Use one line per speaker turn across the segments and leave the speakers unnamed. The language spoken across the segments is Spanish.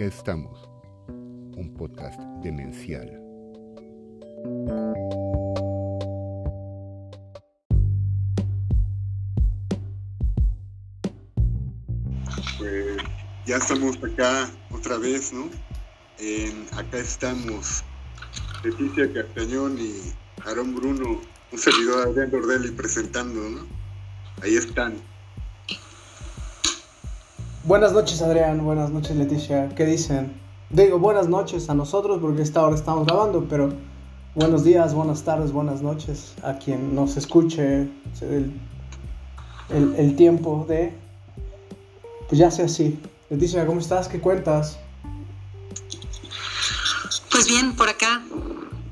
Acá estamos, un podcast demencial.
Pues ya estamos acá otra vez, ¿no? En acá estamos Leticia Castañón y Aarón Bruno, un servidor Adrián Dordelli presentando, ¿no? Ahí están.
Buenas noches Adrián, buenas noches Leticia, ¿qué dicen? Digo buenas noches a nosotros porque esta hora estamos grabando, pero buenos días, buenas tardes, buenas noches a quien nos escuche el, el, el tiempo de... Pues ya sea así. Leticia, ¿cómo estás? ¿Qué cuentas?
Pues bien, por acá,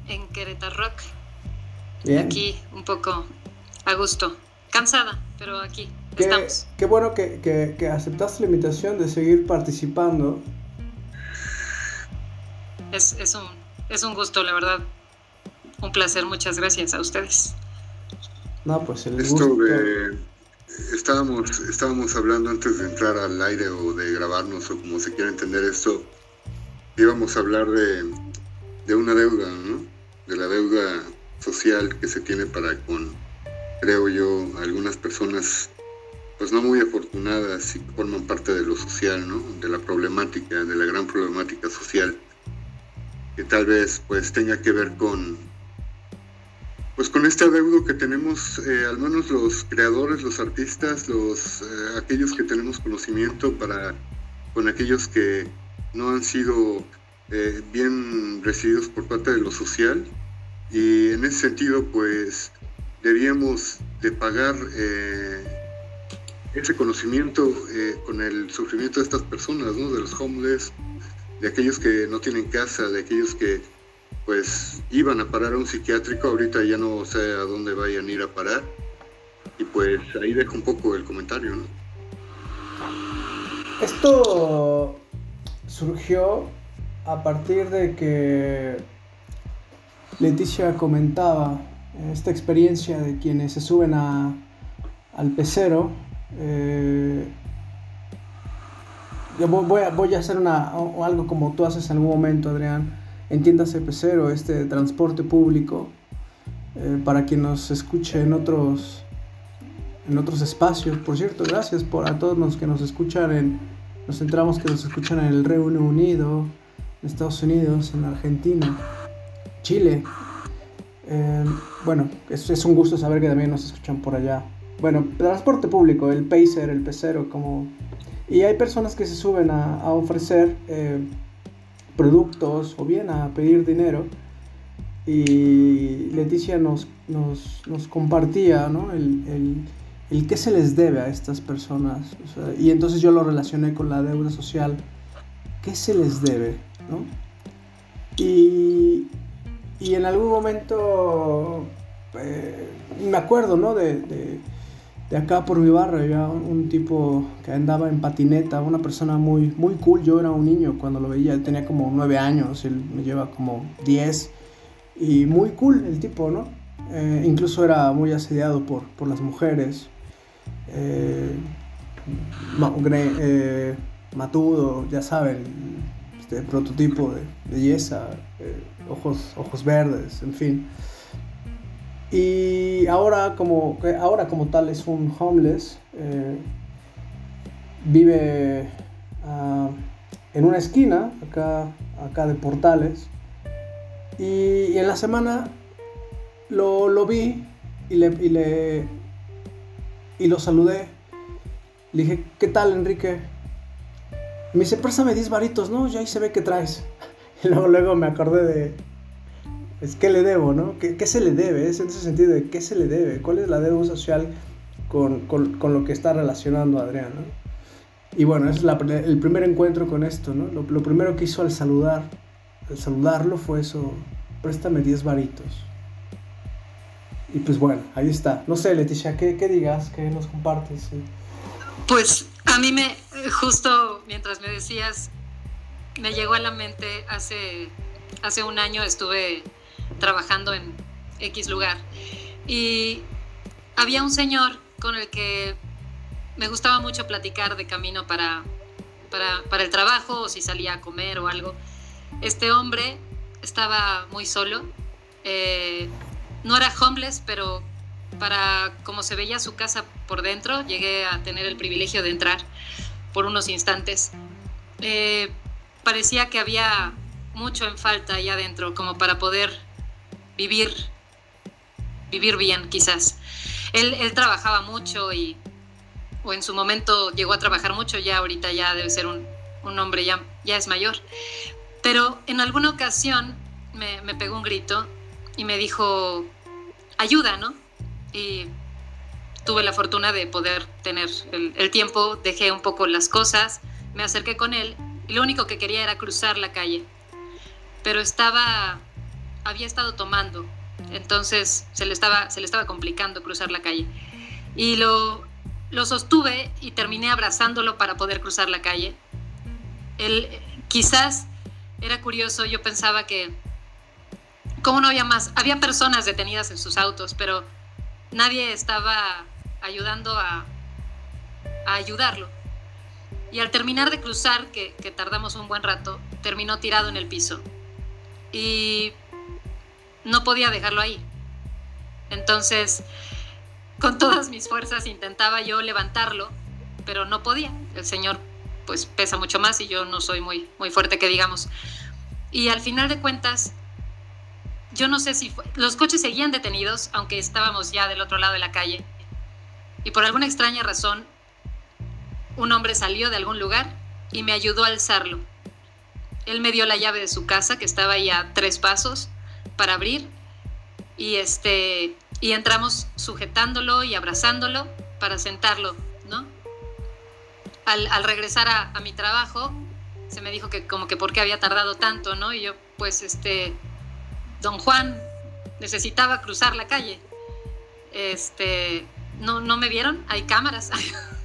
en Querétaro Rock.
Bien.
Aquí, un poco a gusto. Cansada, pero aquí
Qué,
estamos.
qué bueno que, que- que aceptaste la invitación de seguir participando.
Es, es, un, es un gusto, la verdad. Un placer, muchas gracias a ustedes.
No, pues el
Esto
gusto.
de... Estábamos, estábamos hablando antes de entrar al aire o de grabarnos o como se quiera entender esto, íbamos a hablar de, de una deuda, ¿no? De la deuda social que se tiene para con, creo yo, algunas personas pues no muy afortunadas y que forman parte de lo social, ¿no? De la problemática, de la gran problemática social que tal vez pues tenga que ver con pues con este adeudo que tenemos, eh, al menos los creadores, los artistas, los eh, aquellos que tenemos conocimiento para con aquellos que no han sido eh, bien recibidos por parte de lo social y en ese sentido pues debíamos de pagar ese conocimiento eh, con el sufrimiento de estas personas, ¿no? de los homeless, de aquellos que no tienen casa, de aquellos que pues iban a parar a un psiquiátrico, ahorita ya no sé a dónde vayan a ir a parar. Y pues ahí dejo un poco el comentario.
Esto surgió a partir de que Leticia comentaba esta experiencia de quienes se suben a, al pecero. Eh, yo voy a, hacer una, o- algo como tú haces en algún momento, Adrián. Entiéndase pecero, este transporte público, eh, para quien nos escuche en otros, en otros espacios. Por cierto, gracias por a todos los que nos escuchan en, nos enteramos que nos escuchan en el Reino Unido, en Estados Unidos, en Argentina, Chile. Eh, bueno, es un gusto saber que también nos escuchan por allá. Bueno, transporte público, el pacer, el pecero, como... Y hay personas que se suben a, ofrecer eh, productos o bien a pedir dinero. Y Leticia nos, nos, compartía ¿no? el, el, qué se les debe a estas personas. Y entonces yo lo relacioné con la deuda social. ¿Qué se les debe? ¿no? Y, y en algún momento eh, me acuerdo ¿no? de, de acá por mi barrio, había un, tipo que andaba en patineta, una persona muy, muy cool. Yo era un niño cuando lo veía, él tenía como nueve años, él me lleva como 10 y muy cool el tipo, ¿no? Eh, incluso era muy asediado por, por las mujeres. Eh, eh, matudo, ya saben, este prototipo de belleza, ojos, ojos verdes, en fin. Y ahora como, ahora como tal es un homeless, eh, vive ah, en una esquina, acá, acá de Portales, y, y en la semana lo, lo vi y le, y le y lo saludé. Le dije, ¿qué tal, Enrique? Me dice, préstame 10 varitos, ¿no? Ya ahí se ve que traes. Y luego, luego me acordé de, es que le debo, ¿no? ¿Qué, qué se le debe? Es en ese sentido de qué se le debe, cuál es la deuda social con, con, con lo que está relacionando Adrián, ¿no? Y bueno, es la- el primer encuentro con esto, ¿no? Lo, lo primero que hizo al saludar, al saludarlo fue eso, préstame 10 varitos. Y pues bueno, ahí está. No sé, Leticia, ¿qué, qué digas? ¿Qué nos compartes? Sí.
Pues a mí me, justo mientras me decías, me llegó a la mente hace, hace un año estuve trabajando en X lugar y había un señor con el que me gustaba mucho platicar de camino para, para, para el trabajo o si salía a comer o algo. Este hombre estaba muy solo. Eh, no era homeless, pero para como se veía su casa por dentro, llegué a tener el privilegio de entrar por unos instantes. Eh, parecía que había mucho en falta allá adentro, como para poder vivir, vivir bien, quizás. Él, él trabajaba mucho y, o en su momento llegó a trabajar mucho, ya ahorita ya debe ser un, un hombre, ya, ya es mayor. Pero en alguna ocasión me, me pegó un grito y me dijo, ayuda, ¿no? Y tuve la fortuna de poder tener el, el, tiempo, dejé un poco las cosas, me acerqué con él y lo único que quería era cruzar la calle. Pero estaba, había estado tomando, entonces se le estaba, se le estaba complicando cruzar la calle. Y lo, lo sostuve y terminé abrazándolo para poder cruzar la calle. Él, quizás era curioso, yo pensaba que, ¿cómo no había más? Había personas detenidas en sus autos, pero nadie estaba ayudando a, a ayudarlo. Y al terminar de cruzar, que, que, tardamos un buen rato, terminó tirado en el piso. Y no podía dejarlo ahí. Entonces, con todas mis fuerzas intentaba yo levantarlo, pero no podía. El señor pues pesa mucho más y yo no soy muy, muy fuerte que digamos. Y al final de cuentas, yo no sé si los coches seguían detenidos, aunque estábamos ya del otro lado de la calle. Y por alguna extraña razón, un hombre salió de algún lugar y me ayudó a alzarlo. Él me dio la llave de su casa, que estaba ahí a tres pasos, para abrir. Y, este, y entramos sujetándolo y abrazándolo para sentarlo, ¿no? Al, regresar a, a mi trabajo, se me dijo que como que por qué había tardado tanto, ¿no? Y yo, pues, este, don Juan necesitaba cruzar la calle. Este, no, no me vieron, hay cámaras,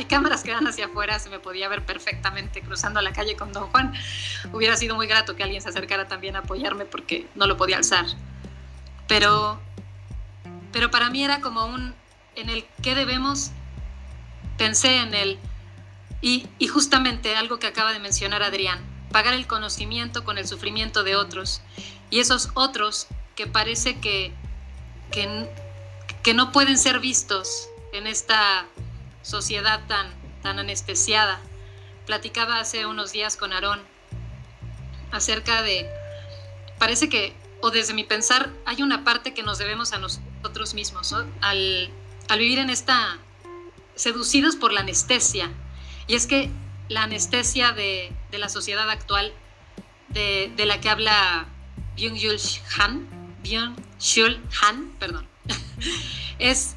hay cámaras que dan hacia afuera, se me podía ver perfectamente cruzando la calle con don Juan. Hubiera sido muy grato que alguien se acercara también a apoyarme porque no lo podía alzar. Pero, pero para mí era como un, en el que debemos, pensé en el y, justamente algo que acaba de mencionar Adrián, pagar el conocimiento con el sufrimiento de otros. Y esos otros que parece que, que no pueden ser vistos en esta sociedad tan, tan anestesiada. Platicaba hace unos días con Aarón acerca de, parece que, o desde mi pensar, hay una parte que nos debemos a nosotros mismos, al, al vivir en esta, seducidos por la anestesia, y es que la anestesia de, de la sociedad actual, de, de, la que habla Byung-Chul Han, Byung-Chul Han, perdón, es,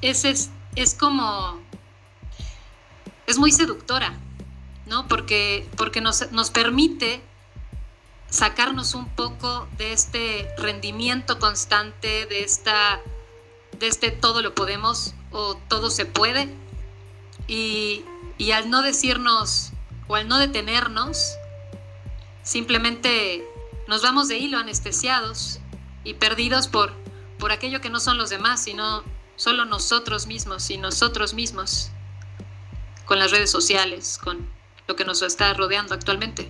es, es, es como, es muy seductora, ¿no? Porque, porque nos, nos permite sacarnos un poco de este rendimiento constante, de esta, de este todo lo podemos o todo se puede, y, y al no decirnos o al no detenernos, simplemente nos vamos de hilo anestesiados y perdidos por, por aquello que no son los demás, sino solo nosotros mismos y nosotros mismos, con las redes sociales, con lo que nos está rodeando actualmente.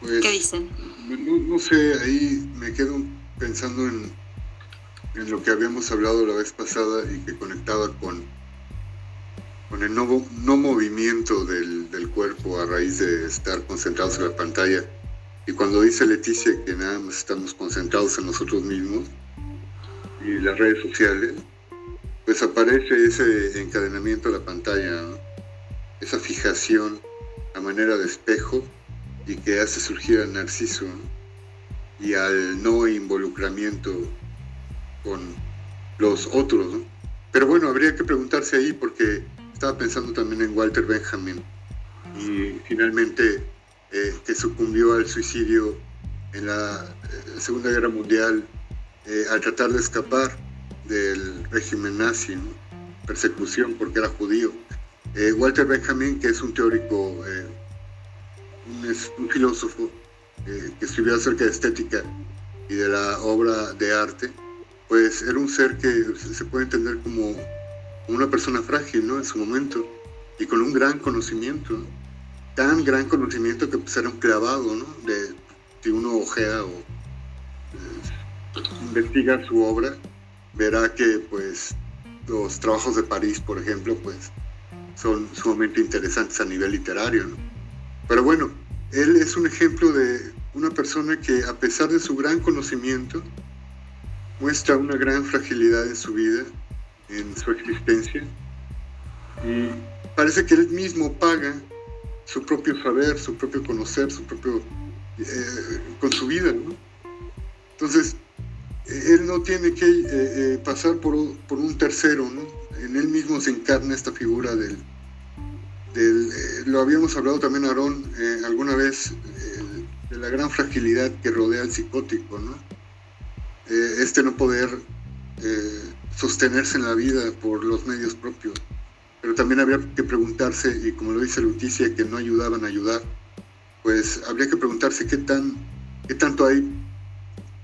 Pues,
¿Qué dicen?
No, no, sé, ahí me quedo pensando en, en lo que habíamos hablado la vez pasada y que conectaba con con el no, no movimiento del, del, cuerpo a raíz de estar concentrados en la pantalla. Y cuando dice Leticia que nada más estamos concentrados en nosotros mismos y las redes sociales, pues aparece ese encadenamiento a la pantalla, esa fijación a manera de espejo y que hace surgir al narciso y al no involucramiento con los otros. Pero bueno, habría que preguntarse ahí porque estaba pensando también en Walter Benjamin. Y finalmente eh, que sucumbió al suicidio en la eh, Segunda Guerra Mundial eh, al tratar de escapar del régimen nazi, persecución porque era judío. Eh, Walter Benjamin, que es un teórico, un, un, filósofo que escribió acerca de estética y de la obra de arte, pues era un ser que se puede entender como una persona frágil, ¿no? En su momento. y con un gran conocimiento, tan gran conocimiento que pues, era un clavado, ¿no? De, si uno ojea o eh, investiga su obra, verá que pues los trabajos de París, por ejemplo, pues son sumamente interesantes a nivel literario. Pero bueno, él es un ejemplo de una persona que a pesar de su gran conocimiento, muestra una gran fragilidad en su vida, en su existencia, y parece que él mismo paga su propio saber, su propio conocer, su propio eh, con su vida, ¿no? Entonces, él no tiene que eh, eh, pasar por, por, un tercero, ¿no? En él mismo se encarna esta figura del... del lo habíamos hablado también, Aarón, alguna vez, de la gran fragilidad que rodea al psicótico, ¿no? este no poder sostenerse en la vida por los medios propios. Pero también habría que preguntarse, y como lo dice Luticia, que no ayudaban a ayudar, pues habría que preguntarse qué, tan, qué tanto hay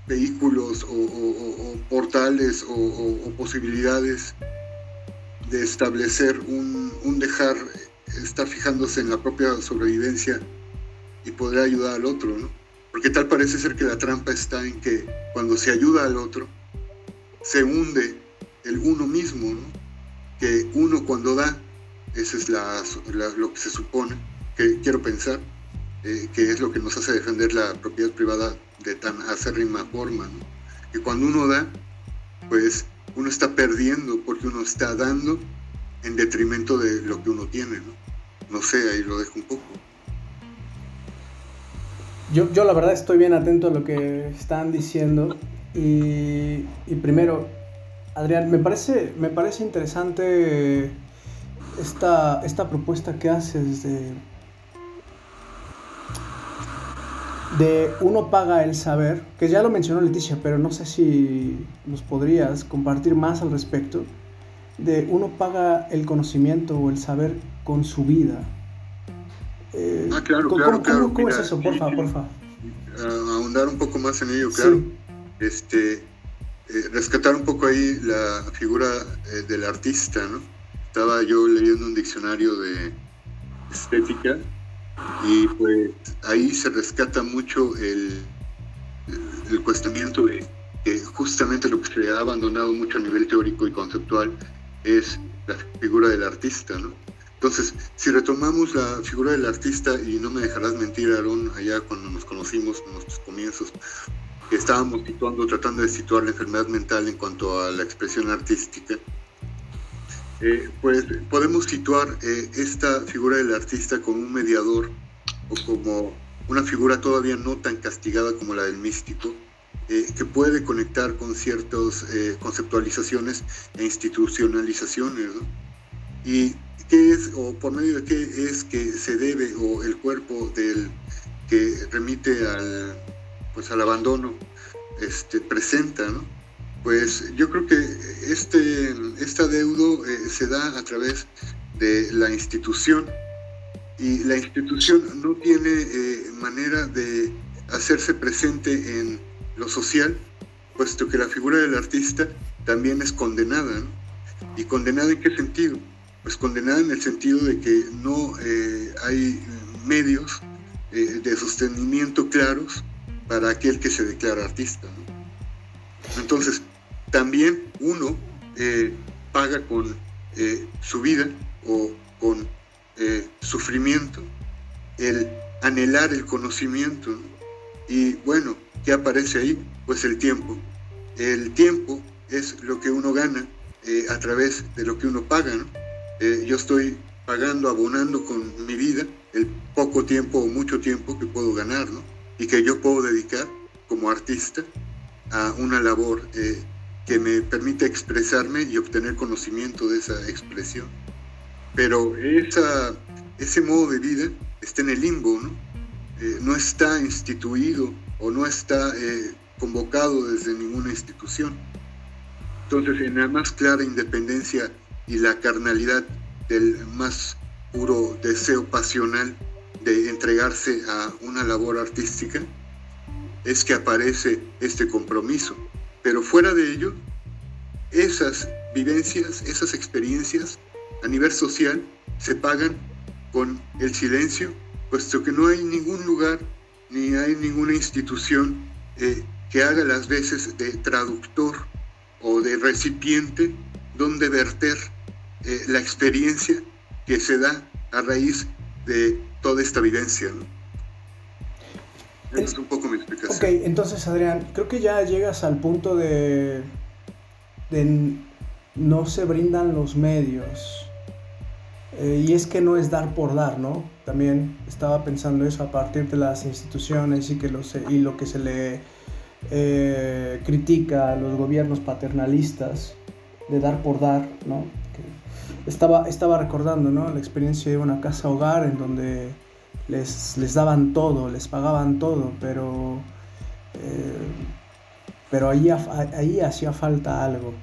vehículos o, portales o, posibilidades de establecer un, dejar, estar fijándose en la propia sobrevivencia y poder ayudar al otro, ¿no? Porque tal parece ser que la trampa está en que cuando se ayuda al otro, se hunde el uno mismo, ¿no? Que uno cuando da, eso es lo que se supone, que quiero pensar, eh, que es lo que nos hace defender la propiedad privada de tan acérrima forma, que cuando uno da, pues uno está perdiendo porque uno está dando en detrimento de lo que uno tiene, ¿no? sé, ahí lo dejo un poco.
Yo, yo la verdad estoy bien atento a lo que están diciendo y, y primero, Adrián, me parece, me parece interesante esta, esta propuesta que haces de de uno paga el saber, que ya lo mencionó Leticia, pero no sé si nos podrías compartir más al respecto, de uno paga el conocimiento o el saber con su vida.
Eh, ah, claro, ¿cómo, claro,
claro. ¿Cómo, es eso? Porfa, porfa.
ahondar un poco más en ello, claro. Este, eh, rescatar un poco ahí la figura eh, del artista, ¿no? Estaba yo leyendo un diccionario de estética y pues ahí se rescata mucho el, el cuestionamiento de que justamente lo que se ha abandonado mucho a nivel teórico y conceptual es la figura del artista, ¿no? Entonces, si retomamos la figura del artista, y no me dejarás mentir, Aarón, allá cuando nos conocimos en nuestros comienzos, estábamos situando, tratando de situar la enfermedad mental en cuanto a la expresión artística, eh, pues podemos situar eh, esta figura del artista como un mediador o como una figura todavía no tan castigada como la del místico, eh, que puede conectar con ciertas conceptualizaciones e institucionalizaciones. ¿Y qué es, o por medio de qué es que se debe, o el cuerpo del que remite al, pues, al abandono, este, presenta, ¿no? Pues yo creo que este, este adeudo eh, se da a través de la institución y la institución no tiene eh, manera de hacerse presente en lo social, puesto que la figura del artista también es condenada. ¿Y condenada en qué sentido? Pues condenada en el sentido de que no eh, hay medios de sostenimiento claros para aquel que se declara artista. Entonces, también uno eh, paga con eh, su vida o con eh, sufrimiento el anhelar el conocimiento. Y bueno, ¿qué aparece ahí? Pues el tiempo. El tiempo es lo que uno gana a través de lo que uno paga. yo estoy pagando, abonando con mi vida el poco tiempo o mucho tiempo que puedo ganar y que yo puedo dedicar como artista a una labor que me permite expresarme y obtener conocimiento de esa expresión. Pero esa, ese modo de vida está en el limbo, ¿no? Eh, no está instituido o no está eh, convocado desde ninguna institución. Entonces, en la más clara independencia y la carnalidad del más puro deseo pasional de entregarse a una labor artística, es que aparece este compromiso pero fuera de ello, esas vivencias, esas experiencias a nivel social se pagan con el silencio, puesto que no hay ningún lugar ni hay ninguna institución eh, que haga las veces de traductor o de recipiente donde verter eh, la experiencia que se da a raíz de toda esta vivencia. Es un poco mi explicación.
Ok, entonces Adrián, creo que ya llegas al punto de, de no se brindan los medios. Eh, y es que no es dar por dar, ¿no? También estaba pensando eso a partir de las instituciones y, que lo, y lo que se le eh, critica a los gobiernos paternalistas de dar por dar, ¿no? estaba, estaba recordando, ¿no? La experiencia de una casa hogar en donde les, les daban todo, les pagaban todo, pero, eh, pero ahí, ahí hacía falta algo.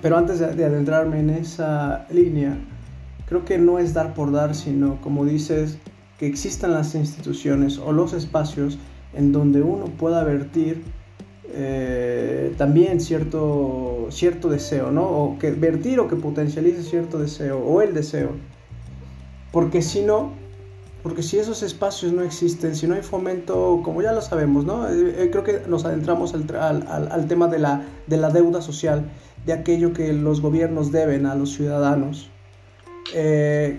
Pero antes de, de adentrarme en esa línea, creo que no es dar por dar, sino como dices, que existan las instituciones o los espacios en donde uno pueda vertir eh, también cierto, cierto deseo, ¿no? O que vertir o que potencialice cierto deseo, o el deseo. Porque si no, porque si esos espacios no existen, si no hay fomento, como ya lo sabemos, ¿no? Eh, eh, creo que nos adentramos al, al, al, tema de la, de la deuda social, de aquello que los gobiernos deben a los ciudadanos.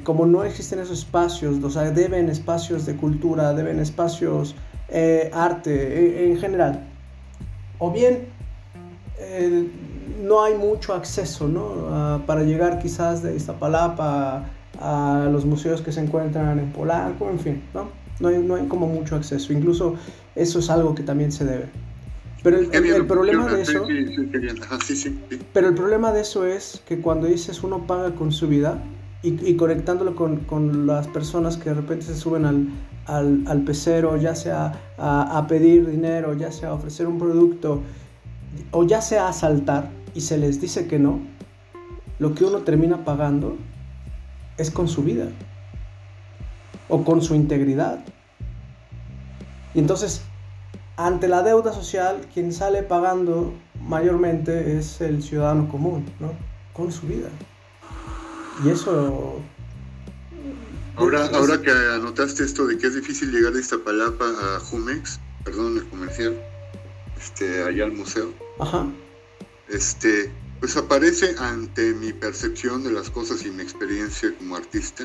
como no existen esos espacios, o sea, deben espacios de cultura, deben espacios eh, arte en, general. O bien eh, no hay mucho acceso ¿no? para llegar quizás de Iztapalapa a, los museos que se encuentran en Polanco, en fin, ¿no? No hay, no hay como mucho acceso. Incluso eso es algo que también se debe. Pero el, el, problema de eso. Pero el problema de eso es que cuando dices uno paga con su vida y, y conectándolo con, con, las personas que de repente se suben al, al, al pecero, ya sea a, a, pedir dinero, ya sea a ofrecer un producto, o ya sea a asaltar y se les dice que no, lo que uno termina pagando es con su vida o con su integridad. Y entonces, ante la deuda social, quien sale pagando mayormente es el ciudadano común, ¿no? Con su vida. Y eso
Ahora, ahora que anotaste esto de que es difícil llegar de Iztapalapa a Jumex, perdón, el comercial, este, allá al museo.
Ajá.
Este, pues aparece ante mi percepción de las cosas y mi experiencia como artista,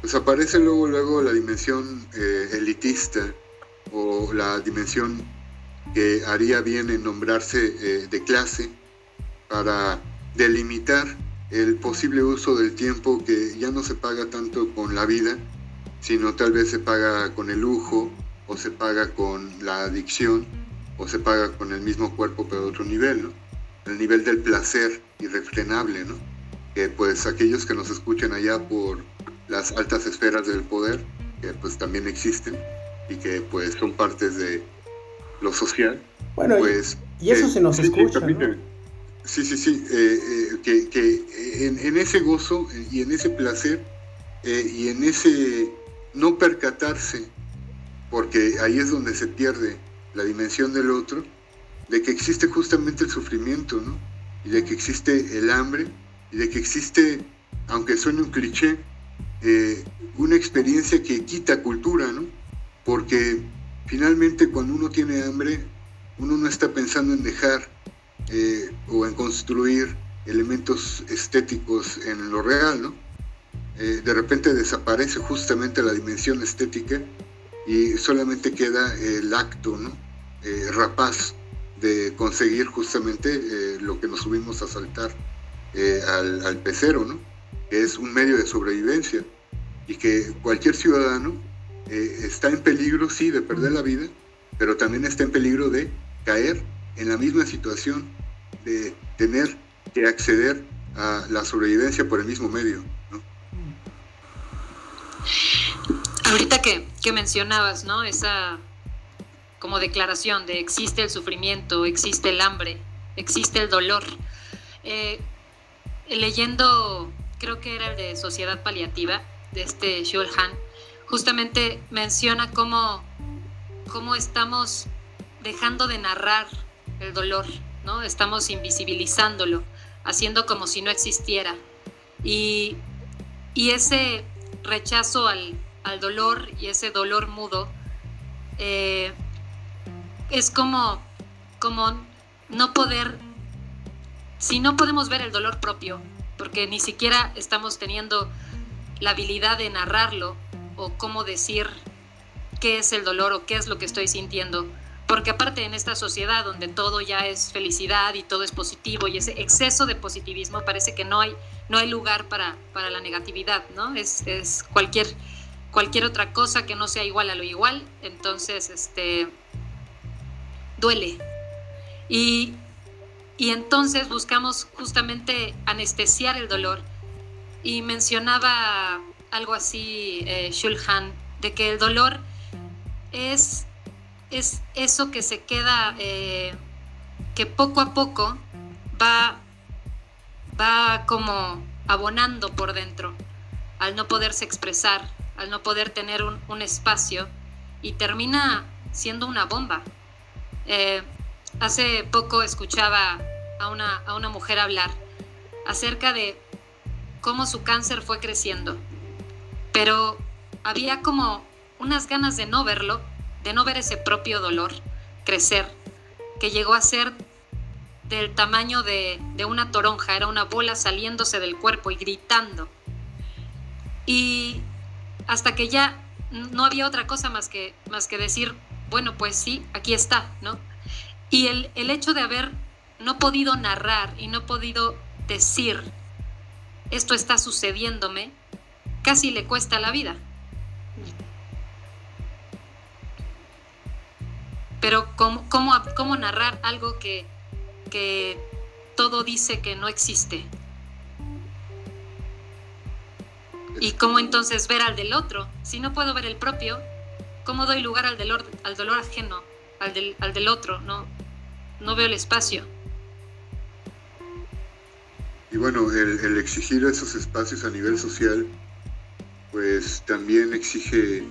pues aparece luego, luego la dimensión eh, elitista o la dimensión que haría bien en nombrarse eh, de clase para delimitar el posible uso del tiempo que ya no se paga tanto con la vida, sino tal vez se paga con el lujo o se paga con la adicción o se paga con el mismo cuerpo pero otro nivel. El nivel del placer irrefrenable, ¿no? Que pues aquellos que nos escuchan allá por las altas esferas del poder, que pues también existen y que pues son partes de lo social.
Bueno, pues, y, eso se nos escucha, ¿no?
Sí, sí, sí, eh, eh, que, que en, en, ese gozo y en ese placer eh, y en ese no percatarse, porque ahí es donde se pierde la dimensión del otro, de que existe justamente el sufrimiento, ¿no? Y de que existe el hambre, y de que existe, aunque suene un cliché, una experiencia que quita cultura, ¿no? Porque finalmente cuando uno tiene hambre, uno no está pensando en dejar eh, o en construir elementos estéticos en lo real, ¿no? Eh, de repente desaparece justamente la dimensión estética y solamente queda el acto, ¿no? Eh, rapaz de conseguir justamente lo que nos subimos a saltar al, al, pecero, ¿no? Que es un medio de sobrevivencia y que cualquier ciudadano está en peligro, sí, de perder la vida, pero también está en peligro de caer en la misma situación de tener que acceder a la sobrevivencia por el mismo medio. ¿no?
Ahorita que, que, mencionabas, ¿no? Esa como declaración de existe el sufrimiento, existe el hambre, existe el dolor. Eh, leyendo, creo que era el de Sociedad Paliativa, de este Shulhan, justamente menciona cómo, cómo estamos dejando de narrar el dolor, ¿no? Estamos invisibilizándolo, haciendo como si no existiera. Y y ese rechazo al, dolor y ese dolor mudo eh, es como, como no poder, si no podemos ver el dolor propio, porque ni siquiera estamos teniendo la habilidad de narrarlo o cómo decir qué es el dolor o qué es lo que estoy sintiendo. Porque aparte en esta sociedad donde todo ya es felicidad y todo es positivo y ese exceso de positivismo parece que no hay, no hay lugar para, para la negatividad, ¿no? Es, es, cualquier, cualquier otra cosa que no sea igual a lo igual, entonces este, duele. Y, y entonces buscamos justamente anestesiar el dolor. Y mencionaba algo así eh, Shulhan, de que el dolor es, es eso que se queda, eh, que poco a poco va, va como abonando por dentro, al no poderse expresar, al no poder tener un, espacio y termina siendo una bomba. Eh, hace poco escuchaba a una, a una mujer hablar acerca de cómo su cáncer fue creciendo, pero había como unas ganas de no verlo, de no ver ese propio dolor crecer, que llegó a ser del tamaño de, una toronja, era una bola saliéndose del cuerpo y gritando. Y hasta que ya no había otra cosa más que, más que decir, bueno, pues sí, aquí está, ¿no? Y el, el hecho de haber no podido narrar y no podido decir, esto está sucediéndome, casi le cuesta la vida. Pero ¿cómo, cómo, narrar algo que, que todo dice que no existe? ¿Y cómo entonces ver al del otro? Si no puedo ver el propio, ¿cómo doy lugar al dolor, al dolor ajeno, al del, al del otro? No, no veo el espacio.
Y bueno, el, exigir esos espacios a nivel social, pues también exige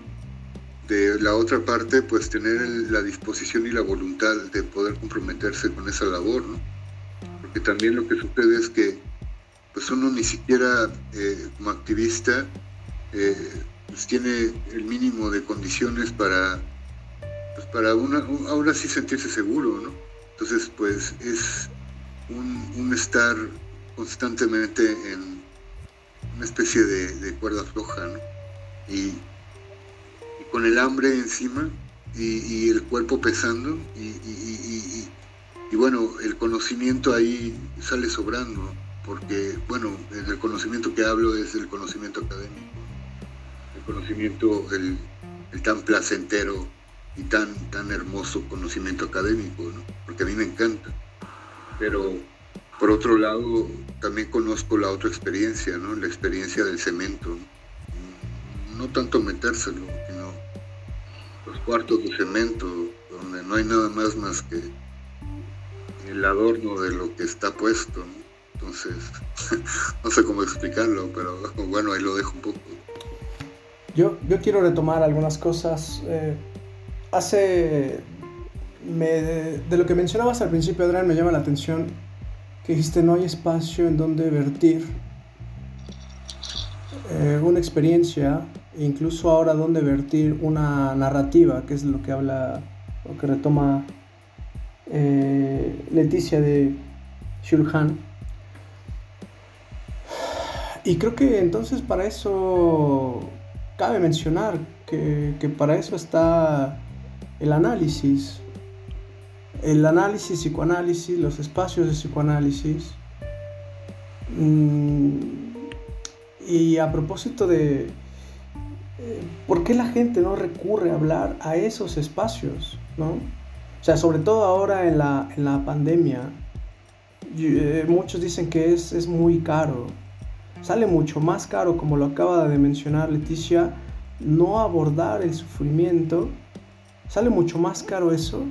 de la otra parte, pues tener la disposición y la voluntad de poder comprometerse con esa labor, ¿no? Porque también lo que sucede es que, pues uno ni siquiera eh, como activista, eh, pues tiene el mínimo de condiciones para, pues para una, ahora sí sentirse seguro, ¿no? Entonces, pues es un, estar constantemente en una especie de, cuerda floja, ¿no? Y, con el hambre encima y, el cuerpo pesando y, bueno, el conocimiento ahí sale sobrando, porque bueno, el conocimiento que hablo es el conocimiento académico, el conocimiento, el, tan placentero y tan, tan hermoso conocimiento académico, porque a mí me encanta. Pero por otro lado, también conozco la otra experiencia, ¿no? la experiencia del cemento. No tanto metérselo, los cuartos de cemento, donde no hay nada más más que el adorno de lo que está puesto. Entonces, no sé cómo explicarlo, pero bueno, ahí lo dejo un poco.
Yo, yo quiero retomar algunas cosas. Eh, hace. de lo que mencionabas al principio, Adrián, me llama la atención que dijiste no hay espacio en donde vertir eh, una experiencia incluso ahora donde vertir una narrativa, que es lo que habla, lo que retoma eh, Leticia de Shulhan. Y creo que entonces para eso cabe mencionar que, para eso está el análisis, el análisis, psicoanálisis, los espacios de psicoanálisis. Mm, y a propósito de, ¿por qué la gente no recurre a hablar a esos espacios? ¿no? O sea, sobre todo ahora en la, en la pandemia, eh, muchos dicen que es, es muy caro. Sale mucho más caro, como lo acaba de mencionar Leticia, no abordar el sufrimiento. Sale mucho más caro eso,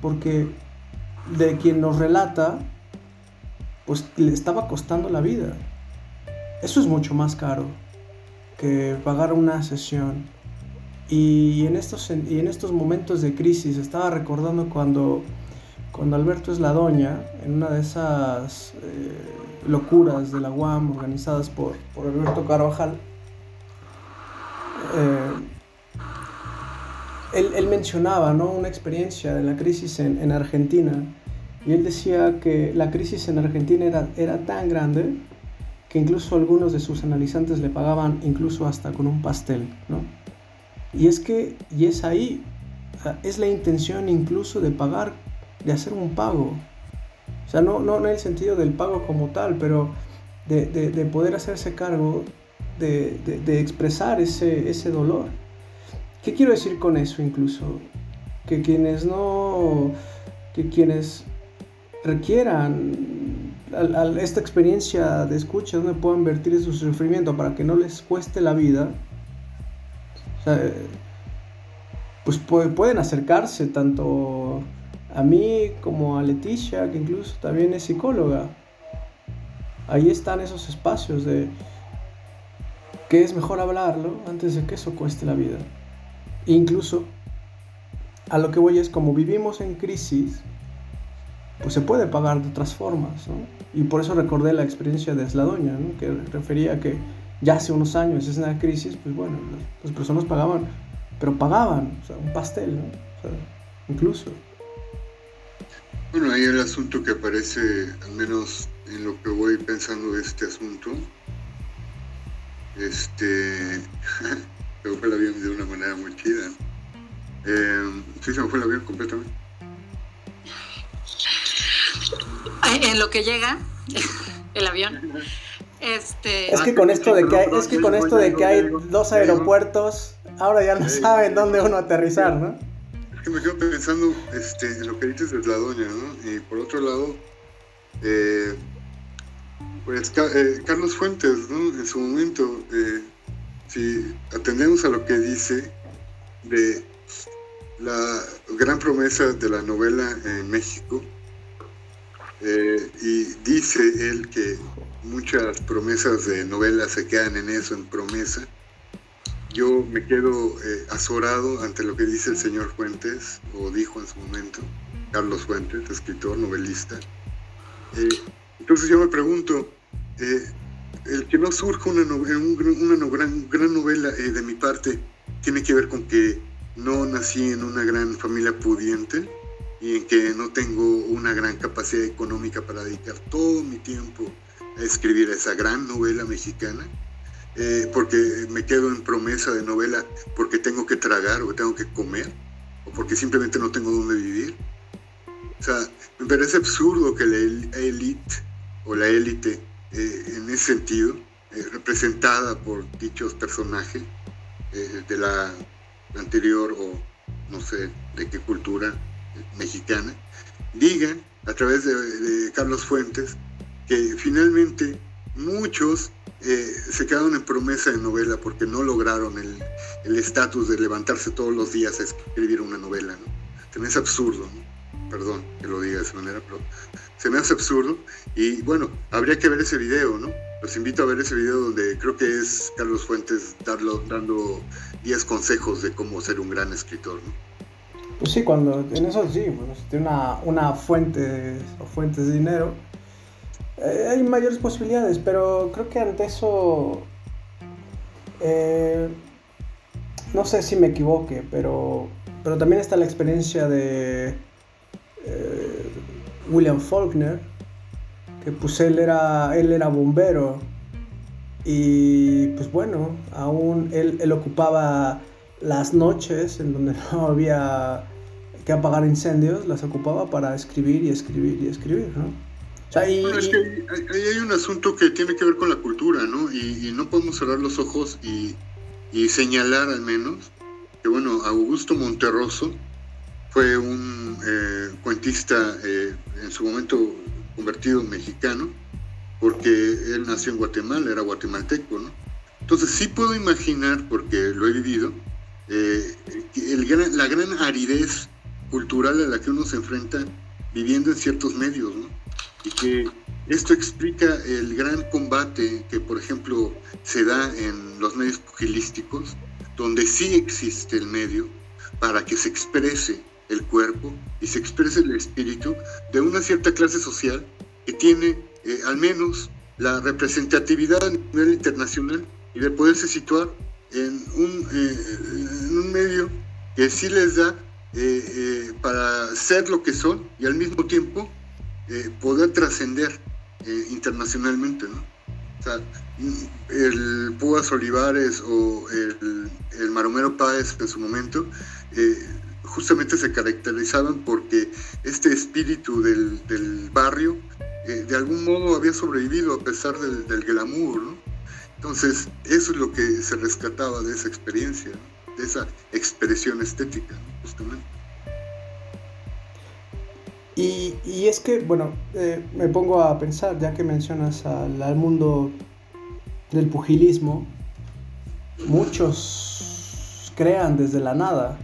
porque de quien nos relata, pues le estaba costando la vida. Eso es mucho más caro que pagar una sesión. Y en estos, y en estos momentos de crisis estaba recordando cuando, cuando Alberto es la doña, en una de esas eh, locuras de la UAM organizadas por, por Alberto Carvajal, eh, él, mencionaba ¿no? una experiencia de la crisis en, Argentina y él decía que la crisis en Argentina era, era tan grande que incluso algunos de sus analizantes le pagaban incluso hasta con un pastel, ¿no? Y es que, y es ahí, es la intención incluso de pagar, de hacer un pago. O sea, no, no en el sentido del pago como tal, pero de, de, poder hacerse cargo, de, de, expresar ese, ese dolor. ¿Qué quiero decir con eso incluso? Que quienes no, que quienes requieran esta experiencia de escucha donde puedan vertir su sufrimiento para que no les cueste la vida, pues pueden acercarse tanto a mí como a Leticia, que incluso también es psicóloga. Ahí están esos espacios de que es mejor hablarlo antes de que eso cueste la vida. incluso a lo que voy es como vivimos en crisis, pues se puede pagar de otras formas, ¿no? Y por eso recordé la experiencia de Esladoña, ¿no? que refería que ya hace unos años es una crisis, pues bueno, las, personas pagaban, pero pagaban, o sea, un pastel, ¿no? O sea, incluso.
Bueno, ahí el asunto que aparece, al menos en lo que voy pensando de este asunto, este, se me fue el avión de una manera muy chida. Eh, sí, se me fue el avión completamente.
En lo que llega el avión. Este...
Es que con esto de que hay, es que con esto de que hay dos aeropuertos, ahora ya no saben dónde uno aterrizar, ¿no?
Me quedo pensando este, en lo que dices de la doña, ¿no? Y por otro lado, eh, pues eh, Carlos Fuentes, ¿no? En su momento, eh, si atendemos a lo que dice de la gran promesa de la novela en México, y dice él que muchas promesas de novelas se quedan en eso, en promesa. Yo me quedo eh, azorado ante lo que dice el señor Fuentes, o dijo en su momento, Carlos Fuentes, escritor, novelista. Eh, entonces yo me pregunto, el que no surja una, una, gran, gran, novela de mi parte tiene que ver con que no nací en una gran familia pudiente y en que no tengo una gran capacidad económica para dedicar todo mi tiempo a escribir esa gran novela mexicana, eh, porque me quedo en promesa de novela porque tengo que tragar o tengo que comer, o porque simplemente no tengo dónde vivir. O sea, me parece absurdo que la élite o la élite, eh, en ese sentido, eh, representada por dichos personajes de la anterior o no sé de qué cultura, mexicana, diga a través de, Carlos Fuentes que finalmente muchos eh, se quedaron en promesa de novela porque no lograron el estatus de levantarse todos los días a escribir una novela. ¿no? Se me hace absurdo, perdón que lo diga de esa manera, pero se me hace absurdo. Y bueno, habría que ver ese video, ¿no? Los invito a ver ese video donde creo que es Carlos Fuentes darlo, dando 10 consejos de cómo ser un gran escritor. ¿no?
Pues sí, cuando en eso sí, bueno, si tiene una, una fuente o fuentes de dinero, eh, hay mayores posibilidades, pero creo que ante eso, eh, no sé si me equivoque, pero, pero también está la experiencia de eh, William Faulkner, que pues él era, él era bombero y pues bueno, aún él, él ocupaba las noches en donde no había que apagar incendios, las ocupaba para escribir y escribir y escribir, ¿no?
Sea, y, es que ahí hay un asunto que tiene que ver con la cultura, ¿no? Y, no podemos cerrar los ojos y, señalar al menos que, bueno, Augusto Monterroso fue un eh, cuentista eh, en su momento convertido en mexicano, porque él nació en Guatemala, era guatemalteco, ¿no? Entonces sí puedo imaginar, porque lo he vivido, eh, la gran aridez cultural a la que uno se enfrenta viviendo en ciertos medios, ¿no? Y que esto explica el gran combate que, por ejemplo, se da en los medios pugilísticos, donde sí existe el medio para que se exprese el cuerpo y se exprese el espíritu de una cierta clase social que tiene eh, al menos la representatividad a nivel internacional y de poderse situar en un, en un medio que sí les da para ser lo que son y al mismo tiempo poder trascender internacionalmente, ¿no? O sea, el Púas Olivares o el, el Maromero Páez en su momento justamente se caracterizaban porque este espíritu del, barrio eh, de algún modo había sobrevivido a pesar del, del glamour, ¿no? Entonces, eso es lo que se rescataba de esa experiencia, de esa expresión estética, justamente.
Y, es que, bueno, eh, me pongo a pensar, ya que mencionas al, mundo del pugilismo, muchos crean desde la nada.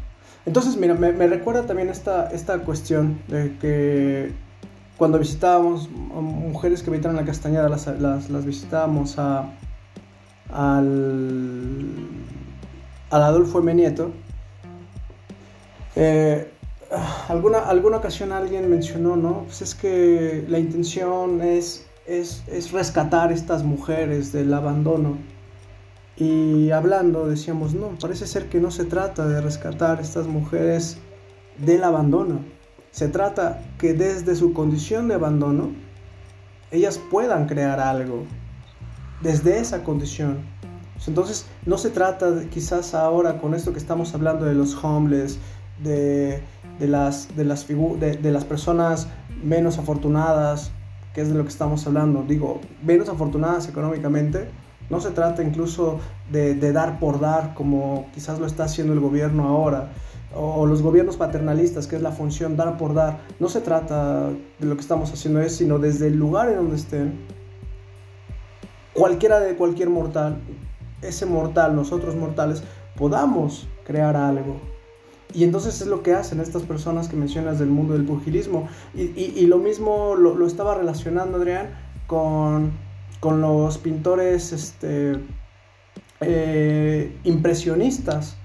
Entonces, mira, me, recuerda también esta, esta cuestión de que cuando visitábamos mujeres que habitaron la Castañeda, las, las, visitábamos a, al, al Adolfo M. Nieto. Eh, alguna, alguna ocasión alguien mencionó, ¿no? Pues es que la intención es, es, es rescatar estas mujeres del abandono. Y hablando decíamos, no, parece ser que no se trata de rescatar estas mujeres del abandono. Se trata que desde su condición de abandono, ellas puedan crear algo. Desde esa condición. Entonces, no se trata quizás ahora con esto que estamos hablando de los homeless, de, de las, de, las de, de las personas menos afortunadas, que es de lo que estamos hablando, digo, menos afortunadas económicamente, no se trata incluso de, dar por dar, como quizás lo está haciendo el gobierno ahora, o, los gobiernos paternalistas, que es la función dar por dar. No se trata de lo que estamos haciendo, es sino desde el lugar en donde estén, cualquiera de cualquier mortal, ese mortal, nosotros mortales, podamos crear algo. Y entonces es lo que hacen estas personas que mencionas del mundo del pugilismo. Y, lo mismo lo, lo estaba relacionando, Adrián, con con los pintores este, eh, impresionistas,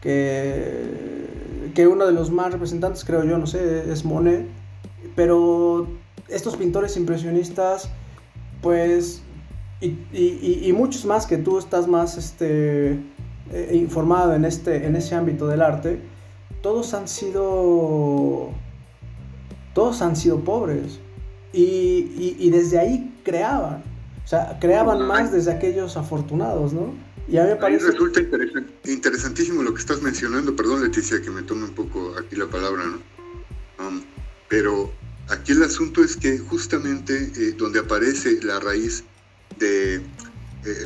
que, que uno de los más representantes, creo yo, no sé, es Monet, pero estos pintores impresionistas, pues, y, muchos más que tú estás más este, eh, informado en, este, en ese ámbito del arte, todos han sido, todos han sido pobres. Y, y, desde ahí creaban. O sea, creaban más desde aquellos afortunados, ¿no?
Y a mí me parece... resulta interesantísimo lo que estás mencionando, perdón Leticia que me tome un poco aquí la palabra, ¿no? Um, pero aquí el asunto es que justamente eh, donde aparece la raíz de eh,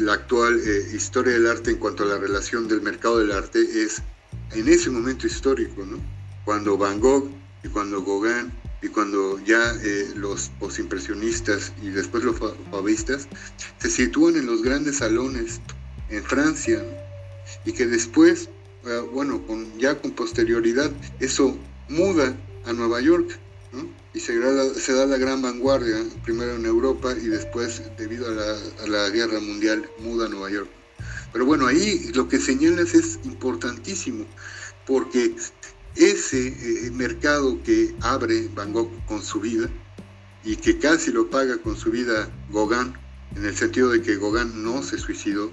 la actual eh, historia del arte en cuanto a la relación del mercado del arte es en ese momento histórico, ¿no? Cuando Van Gogh y cuando Gauguin y cuando ya eh, los posimpresionistas y después los fabistas se sitúan en los grandes salones en Francia y que después, eh, bueno, ya con posterioridad, eso muda a Nueva York y se da, la gran vanguardia, primero en Europa y después, debido a la guerra mundial, muda a Nueva York. Pero bueno, ahí lo que señalas es importantísimo, porque ese eh, mercado que abre Van con su vida y que casi lo paga con su vida Gauguin, en el sentido de que Gauguin no se suicidó,